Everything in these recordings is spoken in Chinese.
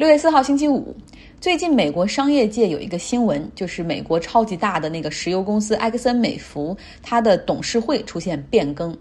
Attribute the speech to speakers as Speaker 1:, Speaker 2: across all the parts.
Speaker 1: 六月四号星期五，最近美国商业界有一个新闻，就是美国超级大的那个石油公司埃克森美孚，它的董事会出现变更。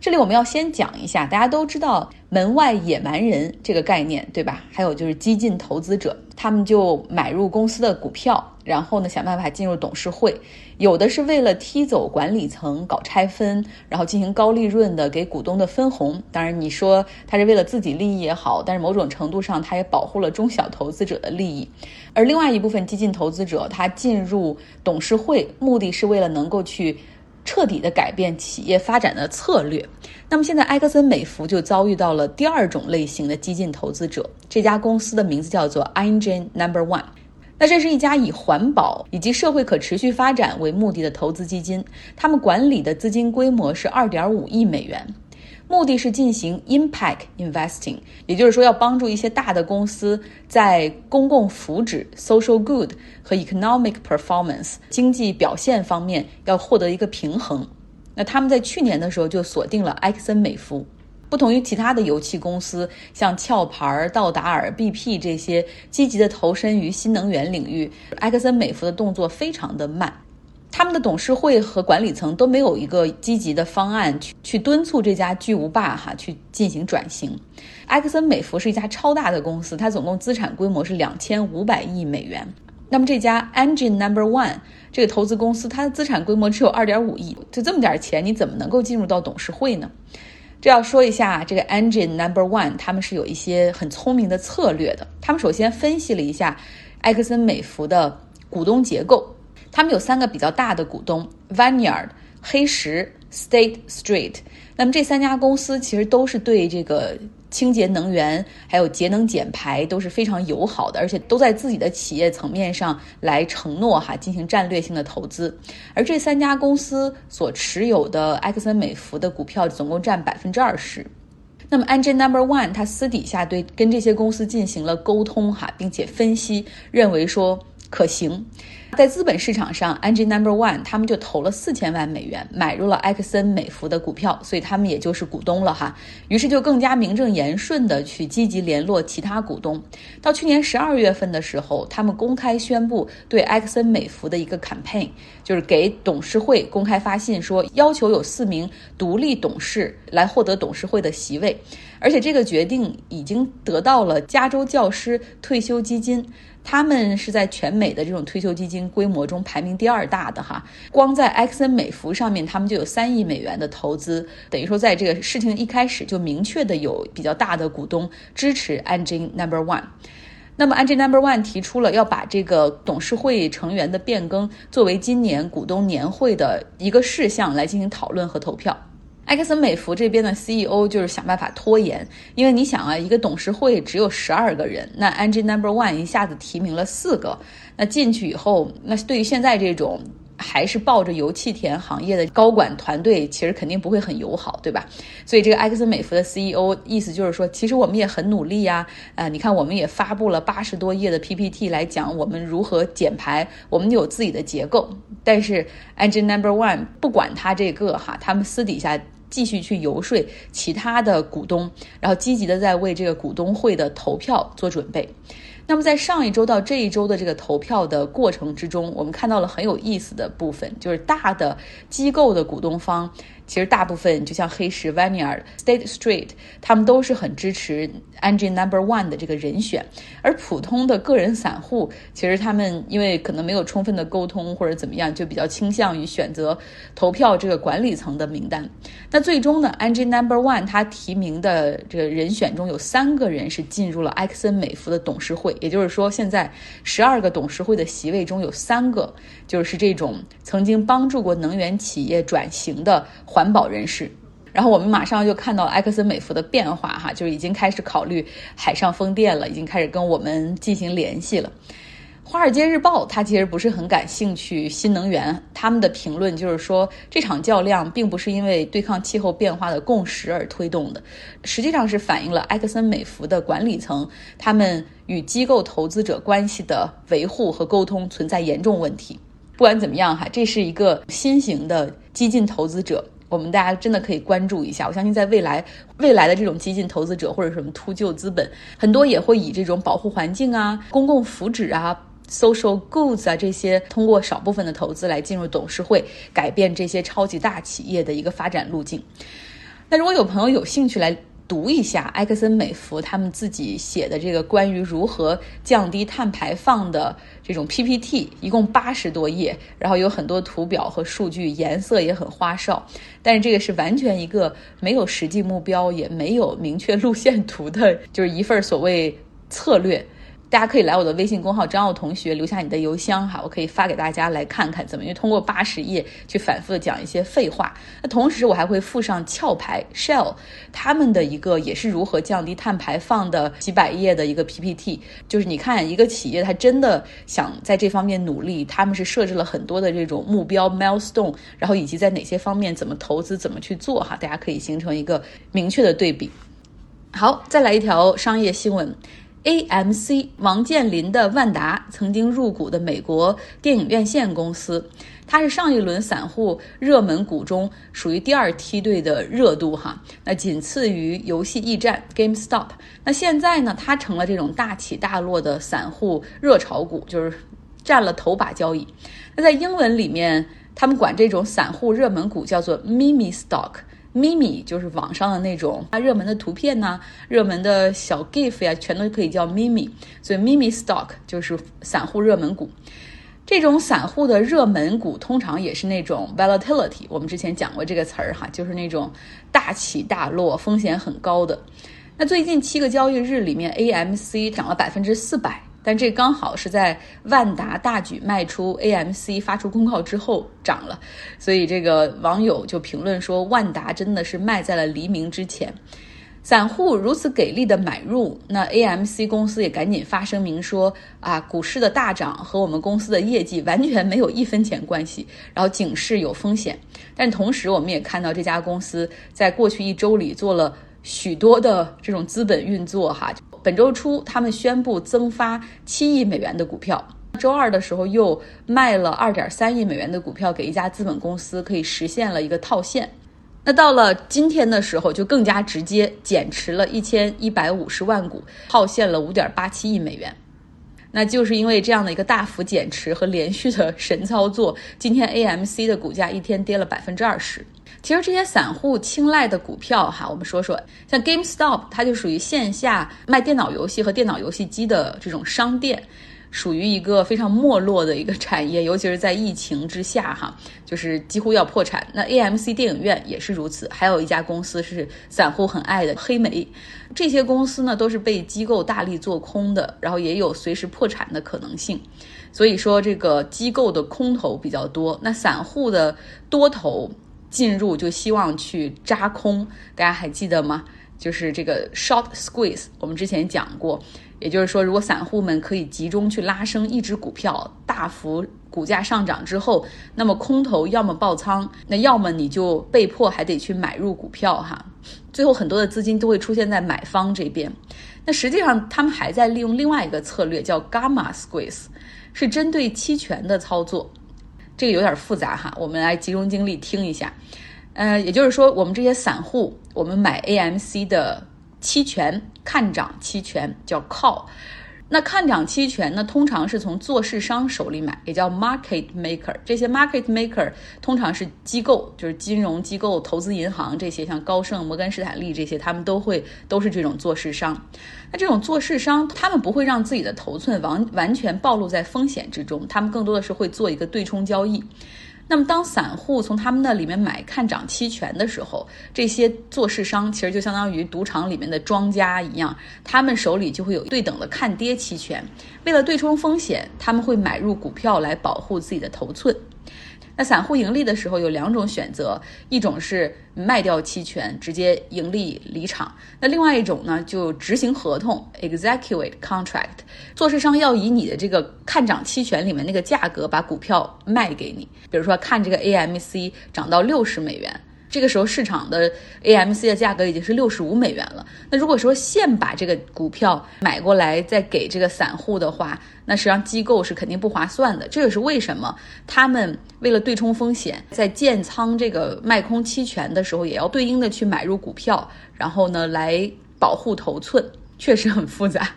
Speaker 1: 这里我们要先讲一下，大家都知道“门外野蛮人”这个概念，对吧？还有就是激进投资者，他们就买入公司的股票，然后呢想办法进入董事会，有的是为了踢走管理层、搞拆分，然后进行高利润的给股东的分红。当然，你说他是为了自己利益也好，但是某种程度上他也保护了中小投资者的利益。而另外一部分激进投资者，他进入董事会，目的是为了能够去。彻底的改变企业发展的策略。那么现在埃克森美孚就遭遇到了第二种类型的激进投资者。这家公司的名字叫做 Engine Number One。那这是一家以环保以及社会可持续发展为目的的投资基金，他们管理的资金规模是二点五亿美元。目的是进行 impact investing，也就是说要帮助一些大的公司在公共福祉 social good 和 economic performance 经济表现方面要获得一个平衡。那他们在去年的时候就锁定了埃克森美孚，不同于其他的油气公司，像壳牌、道达尔、BP 这些积极的投身于新能源领域，埃克森美孚的动作非常的慢。他们的董事会和管理层都没有一个积极的方案去去敦促这家巨无霸哈去进行转型。埃克森美孚是一家超大的公司，它总共资产规模是两千五百亿美元。那么这家 Engine Number One 这个投资公司，它的资产规模只有二点五亿，就这么点钱，你怎么能够进入到董事会呢？这要说一下，这个 Engine Number One 他们是有一些很聪明的策略的。他们首先分析了一下埃克森美孚的股东结构。他们有三个比较大的股东：Vineyard、黑石、State Street。那么这三家公司其实都是对这个清洁能源还有节能减排都是非常友好的，而且都在自己的企业层面上来承诺哈进行战略性的投资。而这三家公司所持有的埃克森美孚的股票总共占百分之二十。那么 Engine Number One 他私底下对跟这些公司进行了沟通哈，并且分析认为说。可行，在资本市场上，Engine Number One 他们就投了四千万美元买入了埃克森美孚的股票，所以他们也就是股东了哈。于是就更加名正言顺的去积极联络其他股东。到去年十二月份的时候，他们公开宣布对埃克森美孚的一个 campaign，就是给董事会公开发信说，要求有四名独立董事来获得董事会的席位，而且这个决定已经得到了加州教师退休基金。他们是在全美的这种退休基金规模中排名第二大的哈，光在埃克森美孚上面，他们就有三亿美元的投资，等于说在这个事情一开始就明确的有比较大的股东支持 Engine Number One。那么 Engine Number One 提出了要把这个董事会成员的变更作为今年股东年会的一个事项来进行讨论和投票。埃克森美孚这边的 CEO 就是想办法拖延，因为你想啊，一个董事会只有十二个人，那 Engine Number One 一下子提名了四个，那进去以后，那对于现在这种。还是抱着油气田行业的高管团队，其实肯定不会很友好，对吧？所以这个埃克森美孚的 CEO 意思就是说，其实我们也很努力呀，啊，你看我们也发布了八十多页的 PPT 来讲我们如何减排，我们有自己的结构。但是 Engine Number One 不管他这个哈，他们私底下继续去游说其他的股东，然后积极的在为这个股东会的投票做准备。那么在上一周到这一周的这个投票的过程之中，我们看到了很有意思的部分，就是大的机构的股东方。其实大部分就像黑石、Vanier、State Street，他们都是很支持 Engine Number One 的这个人选。而普通的个人散户，其实他们因为可能没有充分的沟通或者怎么样，就比较倾向于选择投票这个管理层的名单。那最终呢，Engine Number One 他提名的这个人选中有三个人是进入了埃克森美孚的董事会，也就是说，现在十二个董事会的席位中有三个就是这种曾经帮助过能源企业转型的。环保人士，然后我们马上就看到埃克森美孚的变化，哈，就是已经开始考虑海上风电了，已经开始跟我们进行联系了。《华尔街日报》它其实不是很感兴趣新能源，他们的评论就是说，这场较量并不是因为对抗气候变化的共识而推动的，实际上是反映了埃克森美孚的管理层他们与机构投资者关系的维护和沟通存在严重问题。不管怎么样，哈，这是一个新型的激进投资者。我们大家真的可以关注一下。我相信在未来，未来的这种激进投资者或者什么秃鹫资本，很多也会以这种保护环境啊、公共福祉啊、social goods 啊这些，通过少部分的投资来进入董事会，改变这些超级大企业的一个发展路径。那如果有朋友有兴趣来。读一下埃克森美孚他们自己写的这个关于如何降低碳排放的这种 PPT，一共八十多页，然后有很多图表和数据，颜色也很花哨。但是这个是完全一个没有实际目标，也没有明确路线图的，就是一份所谓策略。大家可以来我的微信公号张奥同学留下你的邮箱哈，我可以发给大家来看看怎么，因为通过八十页去反复的讲一些废话。那同时我还会附上壳牌 Shell 他们的一个也是如何降低碳排放的几百页的一个 PPT，就是你看一个企业它真的想在这方面努力，他们是设置了很多的这种目标 milestone，然后以及在哪些方面怎么投资怎么去做哈，大家可以形成一个明确的对比。好，再来一条商业新闻。AMC 王健林的万达曾经入股的美国电影院线公司，它是上一轮散户热门股中属于第二梯队的热度哈，那仅次于游戏驿站 GameStop。那现在呢，它成了这种大起大落的散户热炒股，就是占了头把交椅。那在英文里面，他们管这种散户热门股叫做 Mimi Stock。咪咪就是网上的那种啊热门的图片呐，热门的小 GIF 呀，全都可以叫咪咪。所以咪咪 stock 就是散户热门股。这种散户的热门股通常也是那种 volatility，我们之前讲过这个词儿哈，就是那种大起大落、风险很高的。那最近七个交易日里面，AMC 涨了百分之四百。但这刚好是在万达大举卖出 AMC 发出公告之后涨了，所以这个网友就评论说，万达真的是卖在了黎明之前。散户如此给力的买入，那 AMC 公司也赶紧发声明说啊，股市的大涨和我们公司的业绩完全没有一分钱关系，然后警示有风险。但同时，我们也看到这家公司在过去一周里做了许多的这种资本运作哈。本周初，他们宣布增发七亿美元的股票。周二的时候，又卖了二点三亿美元的股票给一家资本公司，可以实现了一个套现。那到了今天的时候，就更加直接，减持了一千一百五十万股，套现了五点八七亿美元。那就是因为这样的一个大幅减持和连续的神操作，今天 AMC 的股价一天跌了百分之二十。其实这些散户青睐的股票哈，我们说说，像 GameStop，它就属于线下卖电脑游戏和电脑游戏机的这种商店，属于一个非常没落的一个产业，尤其是在疫情之下哈，就是几乎要破产。那 AMC 电影院也是如此，还有一家公司是散户很爱的黑莓，这些公司呢都是被机构大力做空的，然后也有随时破产的可能性。所以说这个机构的空头比较多，那散户的多头。进入就希望去扎空，大家还记得吗？就是这个 short squeeze，我们之前讲过，也就是说，如果散户们可以集中去拉升一只股票，大幅股价上涨之后，那么空头要么爆仓，那要么你就被迫还得去买入股票哈。最后很多的资金都会出现在买方这边。那实际上他们还在利用另外一个策略，叫 gamma squeeze，是针对期权的操作。这个有点复杂哈，我们来集中精力听一下。呃，也就是说，我们这些散户，我们买 AMC 的期权看涨期权叫 call。那看涨期权呢，通常是从做市商手里买，也叫 market maker。这些 market maker 通常是机构，就是金融机构、投资银行这些，像高盛、摩根士坦利这些，他们都会都是这种做市商。那这种做市商，他们不会让自己的头寸完完全暴露在风险之中，他们更多的是会做一个对冲交易。那么，当散户从他们那里面买看涨期权的时候，这些做市商其实就相当于赌场里面的庄家一样，他们手里就会有对等的看跌期权。为了对冲风险，他们会买入股票来保护自己的头寸。那散户盈利的时候有两种选择，一种是卖掉期权直接盈利离场，那另外一种呢就执行合同 （execute contract）。做市商要以你的这个看涨期权里面那个价格把股票卖给你，比如说看这个 AMC 涨到六十美元，这个时候市场的 AMC 的价格已经是六十五美元了。那如果说现把这个股票买过来再给这个散户的话，那实际上机构是肯定不划算的。这也是为什么他们为了对冲风险，在建仓这个卖空期权的时候，也要对应的去买入股票，然后呢来保护头寸，确实很复杂。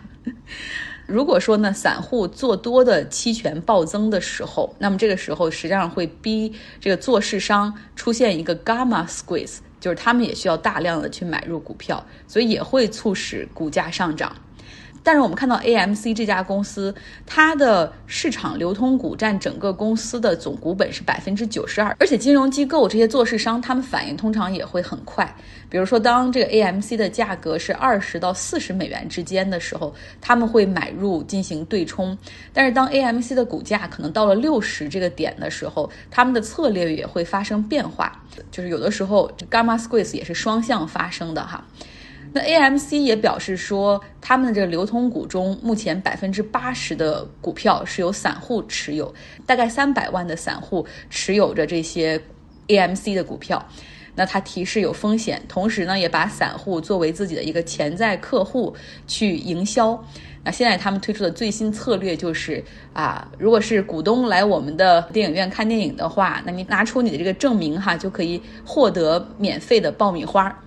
Speaker 1: 如果说呢，散户做多的期权暴增的时候，那么这个时候实际上会逼这个做市商出现一个 gamma squeeze，就是他们也需要大量的去买入股票，所以也会促使股价上涨。但是我们看到 AMC 这家公司，它的市场流通股占整个公司的总股本是百分之九十二，而且金融机构这些做市商，他们反应通常也会很快。比如说，当这个 AMC 的价格是二十到四十美元之间的时候，他们会买入进行对冲；但是当 AMC 的股价可能到了六十这个点的时候，他们的策略也会发生变化，就是有的时候 gamma squeeze 也是双向发生的哈。那 AMC 也表示说，他们的这个流通股中，目前百分之八十的股票是由散户持有，大概三百万的散户持有着这些 AMC 的股票。那他提示有风险，同时呢，也把散户作为自己的一个潜在客户去营销。那现在他们推出的最新策略就是啊，如果是股东来我们的电影院看电影的话，那你拿出你的这个证明哈，就可以获得免费的爆米花。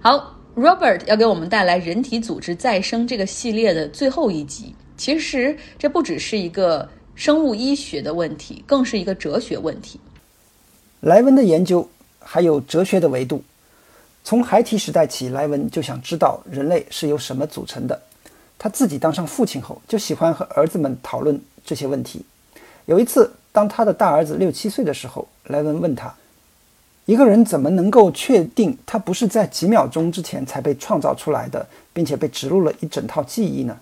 Speaker 1: 好。Robert 要给我们带来人体组织再生这个系列的最后一集。其实这不只是一个生物医学的问题，更是一个哲学问题。
Speaker 2: 莱文的研究还有哲学的维度。从孩提时代起，莱文就想知道人类是由什么组成的。他自己当上父亲后，就喜欢和儿子们讨论这些问题。有一次，当他的大儿子六七岁的时候，莱文问他。一个人怎么能够确定他不是在几秒钟之前才被创造出来的，并且被植入了一整套记忆呢？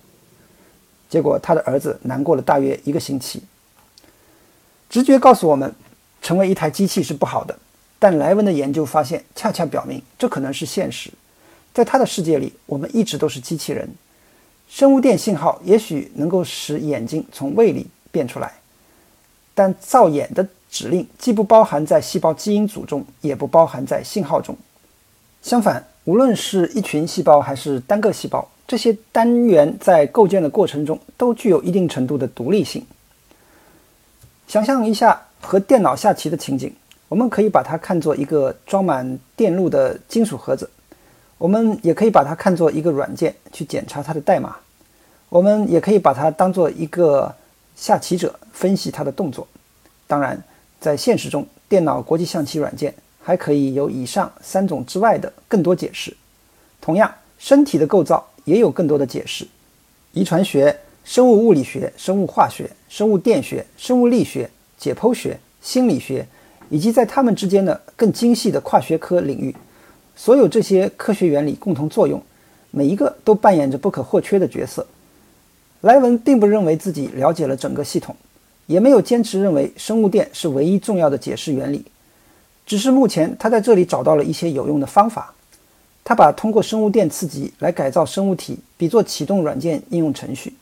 Speaker 2: 结果他的儿子难过了大约一个星期。直觉告诉我们，成为一台机器是不好的，但莱文的研究发现，恰恰表明这可能是现实。在他的世界里，我们一直都是机器人。生物电信号也许能够使眼睛从胃里变出来，但造眼的。指令既不包含在细胞基因组中，也不包含在信号中。相反，无论是一群细胞还是单个细胞，这些单元在构建的过程中都具有一定程度的独立性。想象一下和电脑下棋的情景，我们可以把它看作一个装满电路的金属盒子，我们也可以把它看作一个软件去检查它的代码，我们也可以把它当做一个下棋者分析它的动作。当然。在现实中，电脑国际象棋软件还可以有以上三种之外的更多解释。同样，身体的构造也有更多的解释：遗传学、生物物理学、生物化学、生物电学、生物力学、解剖学、心理学，以及在它们之间的更精细的跨学科领域。所有这些科学原理共同作用，每一个都扮演着不可或缺的角色。莱文并不认为自己了解了整个系统。也没有坚持认为生物电是唯一重要的解释原理，只是目前他在这里找到了一些有用的方法。他把通过生物电刺激来改造生物体比作启动软件应用程序。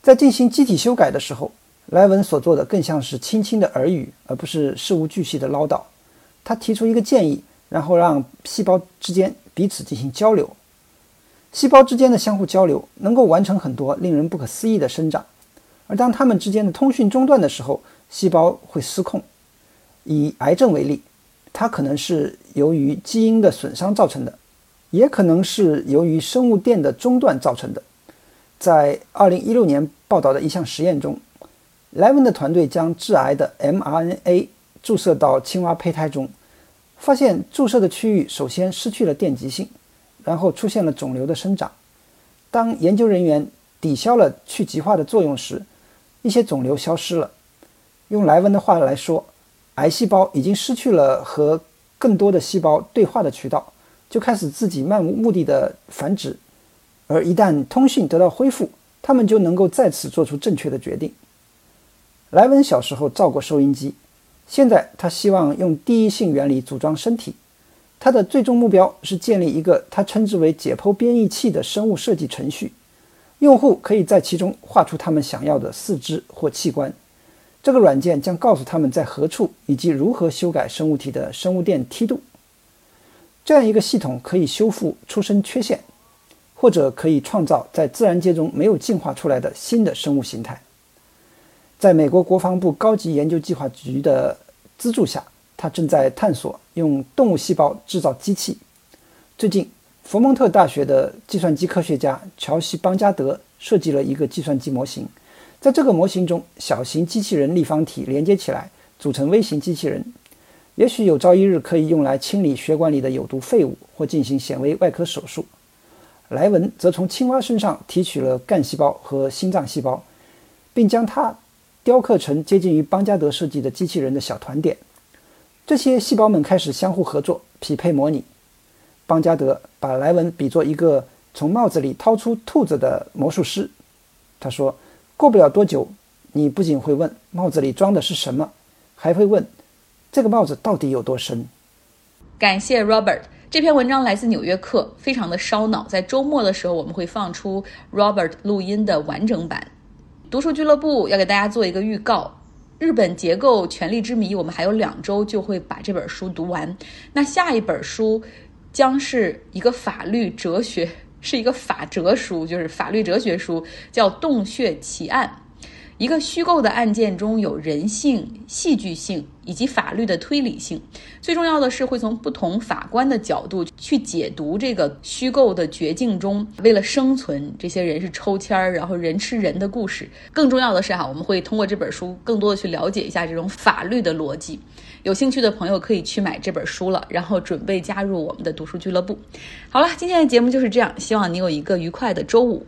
Speaker 2: 在进行机体修改的时候，莱文所做的更像是轻轻的耳语，而不是事无巨细的唠叨。他提出一个建议，然后让细胞之间彼此进行交流。细胞之间的相互交流能够完成很多令人不可思议的生长。而当它们之间的通讯中断的时候，细胞会失控。以癌症为例，它可能是由于基因的损伤造成的，也可能是由于生物电的中断造成的。在2016年报道的一项实验中，莱文的团队将致癌的 mRNA 注射到青蛙胚胎中，发现注射的区域首先失去了电极性，然后出现了肿瘤的生长。当研究人员抵消了去极化的作用时，一些肿瘤消失了。用莱文的话来说，癌细胞已经失去了和更多的细胞对话的渠道，就开始自己漫无目的的繁殖。而一旦通讯得到恢复，他们就能够再次做出正确的决定。莱文小时候造过收音机，现在他希望用第一性原理组装身体。他的最终目标是建立一个他称之为解剖编译器的生物设计程序。用户可以在其中画出他们想要的四肢或器官，这个软件将告诉他们在何处以及如何修改生物体的生物电梯度。这样一个系统可以修复出生缺陷，或者可以创造在自然界中没有进化出来的新的生物形态。在美国国防部高级研究计划局的资助下，他正在探索用动物细胞制造机器。最近，佛蒙特大学的计算机科学家乔西·邦加德设计了一个计算机模型。在这个模型中，小型机器人立方体连接起来，组成微型机器人。也许有朝一日可以用来清理血管里的有毒废物，或进行显微外科手术。莱文则从青蛙身上提取了干细胞和心脏细胞，并将它雕刻成接近于邦加德设计的机器人的小团点。这些细胞们开始相互合作，匹配模拟。邦加德把莱文比作一个从帽子里掏出兔子的魔术师。他说。过不了多久，你不仅会问帽子里装的是什么，还会问这个帽子到底有多深。
Speaker 1: 感谢 Robert，这篇文章来自《纽约客》，非常的烧脑。在周末的时候，我们会放出 Robert 录音的完整版。读书俱乐部要给大家做一个预告：日本结构权力之谜，我们还有两周就会把这本书读完。那下一本书将是一个法律哲学。是一个法哲书，就是法律哲学书，叫《洞穴奇案》。一个虚构的案件中有人性、戏剧性以及法律的推理性。最重要的是，会从不同法官的角度去解读这个虚构的绝境中，为了生存，这些人是抽签儿，然后人吃人的故事。更重要的是，哈，我们会通过这本书，更多的去了解一下这种法律的逻辑。有兴趣的朋友可以去买这本书了，然后准备加入我们的读书俱乐部。好了，今天的节目就是这样，希望你有一个愉快的周五。